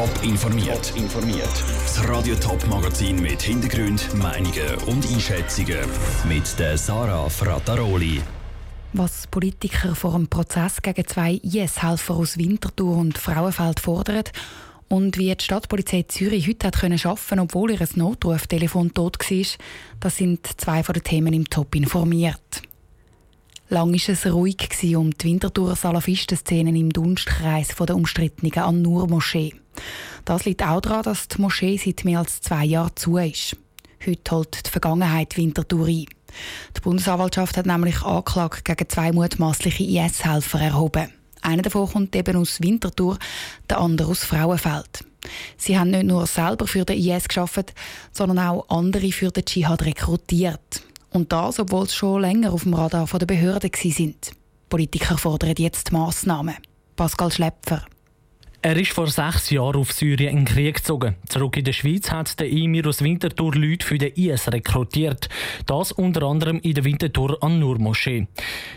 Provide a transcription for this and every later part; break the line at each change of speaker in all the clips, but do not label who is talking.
Top informiert. informiert. Das Radio Top Magazin mit Hintergrund, Meinungen und Einschätzungen mit der Sarah Frataroli.
Was Politiker vor einem Prozess gegen zwei IS-Helfer aus Winterthur und Frauenfeld fordern und wie die Stadtpolizei Zürich heute hat können schaffen, obwohl ihr Notruftelefon tot war, das sind zwei von den Themen im Top informiert. Lang war es ruhig um die Winterthur Salafistenszenen im Dunstkreis der umstrittenen An-Nur-Moschee. Das liegt auch daran, dass die Moschee seit mehr als zwei Jahren zu ist. Heute holt die Vergangenheit Winterthur ein. Die Bundesanwaltschaft hat nämlich Anklage gegen zwei mutmaßliche IS-Helfer erhoben. Einer davon kommt eben aus Winterthur, der andere aus Frauenfeld. Sie haben nicht nur selber für den IS geschafft, sondern auch andere für den Dschihad rekrutiert. Und das, obwohl sie schon länger auf dem Radar der Behörden sind. Politiker fordern jetzt Massnahmen. Pascal Schlepfer.
Er ist vor sechs Jahren auf Syrien in den Krieg gezogen. Zurück in der Schweiz hat der Emir aus Winterthur Leute für den IS rekrutiert. Das unter anderem in der Winterthur an Nur Moschee.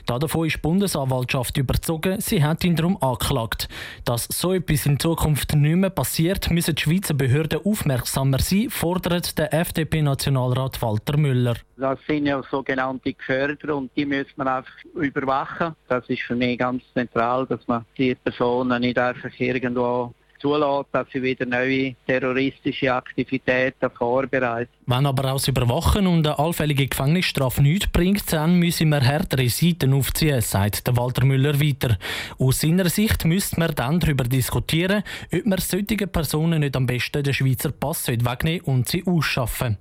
Davon ist die Bundesanwaltschaft überzogen. Sie hat ihn darum angeklagt. Dass so etwas in Zukunft nicht mehr passiert, müssen die Schweizer Behörden aufmerksamer sein, fordert der FDP-Nationalrat Walter Müller.
Das sind ja sogenannte Geförder und die müssen man einfach überwachen. Das ist für mich ganz zentral, dass man die Personen nicht einfach irgendwie 多 zulässt, dass sie wieder neue terroristische Aktivitäten vorbereiten.
Wenn aber auch das Überwachen und eine allfällige Gefängnisstrafe nichts bringt, dann müssen wir härtere Seiten aufziehen, sagt der Walter Müller weiter. Aus seiner Sicht müsste man dann darüber diskutieren, ob man solchen Personen nicht am besten den Schweizer Pass wegnehmen und sie ausschaffen.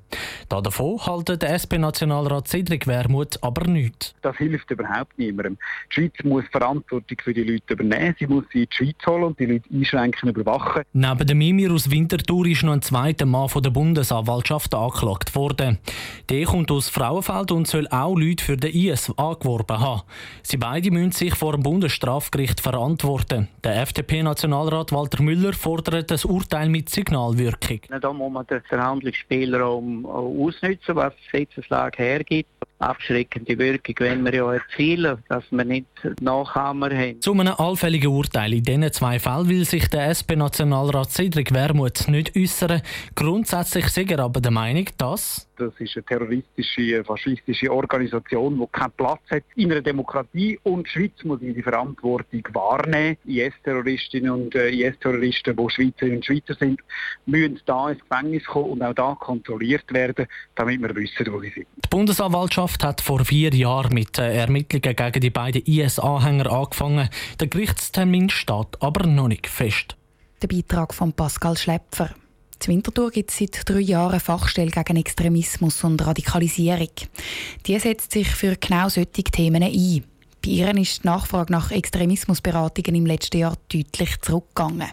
Da davon haltet der SP-Nationalrat Cedric Wermuth aber nichts.
Das hilft überhaupt niemandem. Die Schweiz muss Verantwortung für die Leute übernehmen. Sie muss sie in die Schweiz holen und die Leute einschränken, überwachen.
Neben dem Mimir aus Winterthur ist noch ein zweiter Mann von der Bundesanwaltschaft angeklagt worden. Der kommt aus Frauenfeld und soll auch Leute für den IS angeworben haben. Sie beide müssen sich vor dem Bundesstrafgericht verantworten. Der FDP-Nationalrat Walter Müller fordert das Urteil mit Signalwirkung.
Da muss man den Verhandlungsspielraum ausnutzen, was die Gesetzeslage hergibt abschreckende Wirkung wenn wir ja erzielen, dass wir nicht Nachhammer haben.
Zu einem allfälligen Urteil in diesen zwei Fällen will sich der SP-Nationalrat Cedric Wermuth nicht äußern. Grundsätzlich sei er aber der Meinung, dass
das ist eine terroristische, faschistische Organisation, die keinen Platz hat in einer Demokratie. Und die Schweiz muss die Verantwortung wahrnehmen. IS-Terroristinnen und äh, IS-Terroristen, die Schweizerinnen und Schweizer sind, müssen da ins Gefängnis kommen und auch da kontrolliert werden, damit wir wissen, wo sie sind.
Die Bundesanwaltschaft hat vor vier Jahren mit äh, Ermittlungen gegen die beiden IS-Anhänger angefangen. Der Gerichtstermin steht aber noch nicht fest.
Der Beitrag von Pascal Schlepfer. In Winterthur gibt es seit drei Jahren eine Fachstelle gegen Extremismus und Radikalisierung. Die setzt sich für genau solche Themen ein. Bei ihr ist die Nachfrage nach Extremismusberatungen im letzten Jahr deutlich zurückgegangen.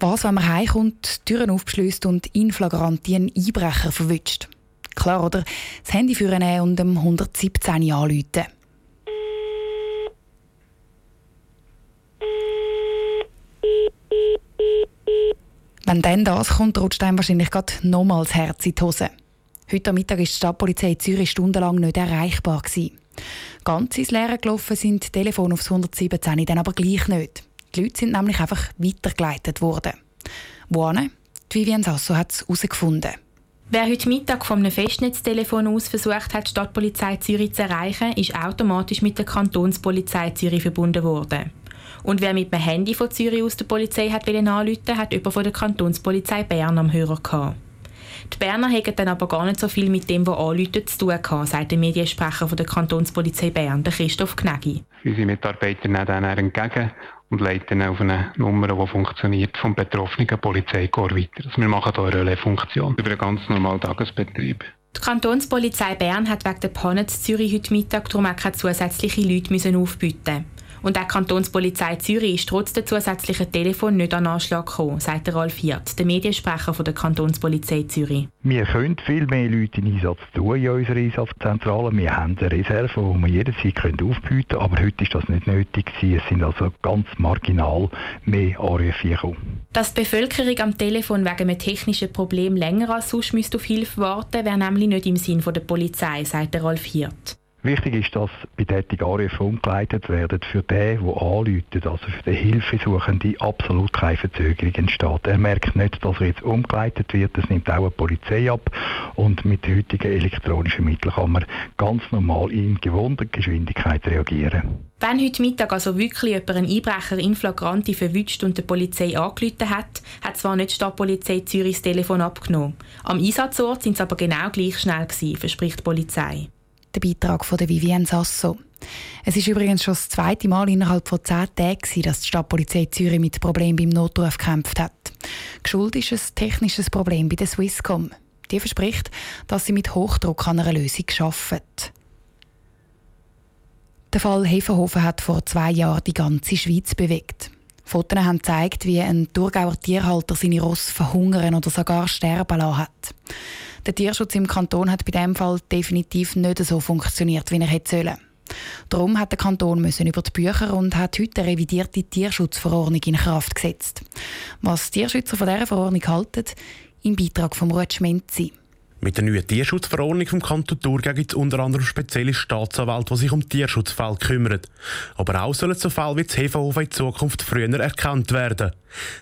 Was, wenn man heimkommt, Türen aufschließt und in flagranti einen Einbrecher verwünscht? Klar, oder? Das Handy führen und um 117 anrufen. Wenn dann das kommt, rutscht einem wahrscheinlich gerade nochmals Herz in die Hose. Heute Mittag war die Stadtpolizei Zürich stundenlang nicht erreichbar. Gewesen. Ganz ins Leere gelaufen sind die Telefone aufs 117 dann aber gleich nicht. Die Leute sind nämlich einfach weitergeleitet worden. Wohin? Vivian Sasso hat es herausgefunden.
Wer heute Mittag von einem Festnetztelefon aus versucht hat, die Stadtpolizei Zürich zu erreichen, ist automatisch mit der Kantonspolizei Zürich verbunden worden. Und wer mit dem Handy von Zürich aus der Polizei hat anrufen hat jemand von der Kantonspolizei Bern am Hörer gehabt. Die Berner hätten dann aber gar nicht so viel mit dem, was anrufen, zu tun gehabt, sagt der Mediensprecher von der Kantonspolizei Bern, der Christoph Gnägi.
Unsere Mitarbeiter nehmen dann entgegen und leiten auf eine Nummer, die funktioniert, vom betroffenen Polizeikorps weiter. Also wir machen hier eine Relais-Funktion über einen ganz normalen Tagesbetrieb.
Die Kantonspolizei Bern hat wegen der Panne Zürich heute Mittag darum auch keine zusätzlichen Leute aufbieten und auch die Kantonspolizei Zürich ist trotz der zusätzlichen Telefon nicht an Anschlag gekommen, sagt Ralf Hirt, der Mediensprecher von der Kantonspolizei Zürich.
Wir können viel mehr Leute in Einsatz tun in unserer Einsatzzentrale. Wir haben eine Reserve, die wir jederzeit aufbieten können, aber heute ist das nicht nötig gewesen. Es sind also ganz marginal mehr Anrufe gekommen.
Dass die Bevölkerung am Telefon wegen einem technischen Problem länger als sonst auf Hilfe warten müsste, wäre nämlich nicht im Sinn der Polizei, sagt Ralf Hirt.
Wichtig ist, dass bei tätigen Anrufen umgeleitet werden für den, der anläutet, also für den Hilfesuchende, absolut keine Verzögerung entsteht. Er merkt nicht, dass er jetzt umgeleitet wird, das nimmt auch die Polizei ab und mit heutigen elektronischen Mitteln kann man ganz normal in gewohnter Geschwindigkeit reagieren.
Wenn heute Mittag also wirklich jemand einen Einbrecher in Flagranti verwünscht und die Polizei angerufen hat, hat zwar nicht die Stadtpolizei Zürich das Telefon abgenommen. Am Einsatzort sind sie aber genau gleich schnell gewesen, verspricht die Polizei.
Der Beitrag von der Vivienne Sasso. Es ist übrigens schon das zweite Mal innerhalb von zehn Tagen, dass die Stadtpolizei Zürich mit Problemen beim Notruf gekämpft hat. Geschuld ist ein technisches Problem bei der Swisscom. Die verspricht, dass sie mit Hochdruck an einer Lösung arbeitet. Der Fall Hefenhofen hat vor zwei Jahren die ganze Schweiz bewegt. Fotos haben gezeigt, wie ein Thurgauer Tierhalter seine Ross verhungern oder sogar sterben lassen hat. Der Tierschutz im Kanton hat bei diesem Fall definitiv nicht so funktioniert, wie er hätte sollen. Darum hat der Kanton müssen über die Bücher und hat heute eine revidierte Tierschutzverordnung in Kraft gesetzt. Was Tierschützer von dieser Verordnung halten, im Beitrag von Ruth Schmenzi.
Mit der neuen Tierschutzverordnung vom Kanton Thurgau gibt es unter anderem spezielle Staatsanwälte, die sich um Tierschutzfälle kümmern. Aber auch sollen so Fälle wie das Hefenhofen in Zukunft früher erkannt werden.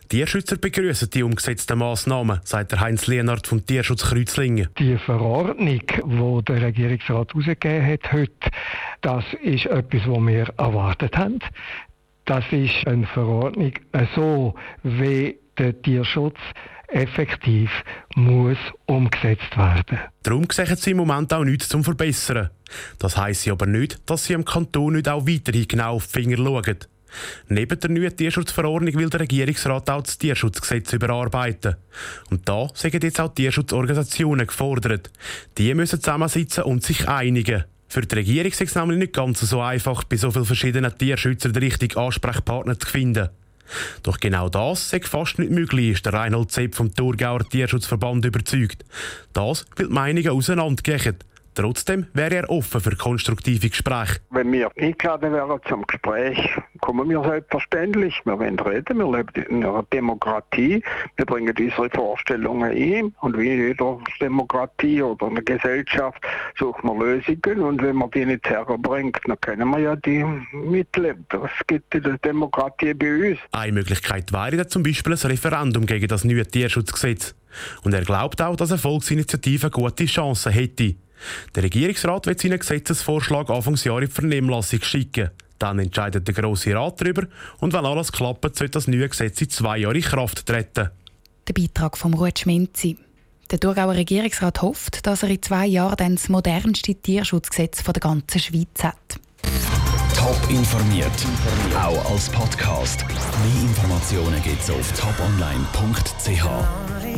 Tierschützer begrüßen die umgesetzten Massnahmen, sagt der Heinz Lienhardt vom Tierschutz Kreuzlingen.
Die Verordnung, die der Regierungsrat herausgegeben hat heute, das ist etwas, was wir erwartet haben. Das ist eine Verordnung so, wie der Tierschutz effektiv muss umgesetzt werden.
Darum sehen sie im Moment auch nichts zum Verbessern. Das heisst aber nicht, dass sie im Kanton nicht auch weiterhin genau auf die Finger schauen. Neben der neuen Tierschutzverordnung will der Regierungsrat auch das Tierschutzgesetz überarbeiten. Und da sind jetzt auch Tierschutzorganisationen gefordert. Die müssen zusammensitzen und sich einigen. Für die Regierung ist es nämlich nicht ganz so einfach, bei so vielen verschiedenen Tierschützern den richtigen Ansprechpartner zu finden. Doch genau das sei fast nicht möglich, ist der Reinhold Zepp vom Thurgauer Tierschutzverband überzeugt. Das, weil die Meinungen auseinandergehen. Trotzdem wäre er offen für konstruktive Gespräche.
Wenn wir eingeladen werden zum Gespräch, kommen wir selbstverständlich. Wir wollen reden, wir leben in einer Demokratie. Wir bringen unsere Vorstellungen ein. Und wie in jeder Demokratie oder einer Gesellschaft suchen wir Lösungen. Und wenn man die nicht herbringt, dann können wir ja die mitleben. Das gibt in der Demokratie bei uns.
Eine Möglichkeit wäre zum Beispiel ein Referendum gegen das neue Tierschutzgesetz. Und er glaubt auch, dass eine Volksinitiative gute Chancen hätte. Der Regierungsrat wird seinen Gesetzesvorschlag Anfangsjahr in die Vernehmlassung schicken. Dann entscheidet der Grosse Rat darüber und wenn alles klappt, soll das neue Gesetz in zwei Jahren in Kraft treten.
Der Beitrag von Ruth Schminzi. Der Thurgauer Regierungsrat hofft, dass er in zwei Jahren dann das modernste Tierschutzgesetz der ganzen Schweiz hat.
Top informiert, auch als Podcast. Mehr Informationen gibt es auf toponline.ch.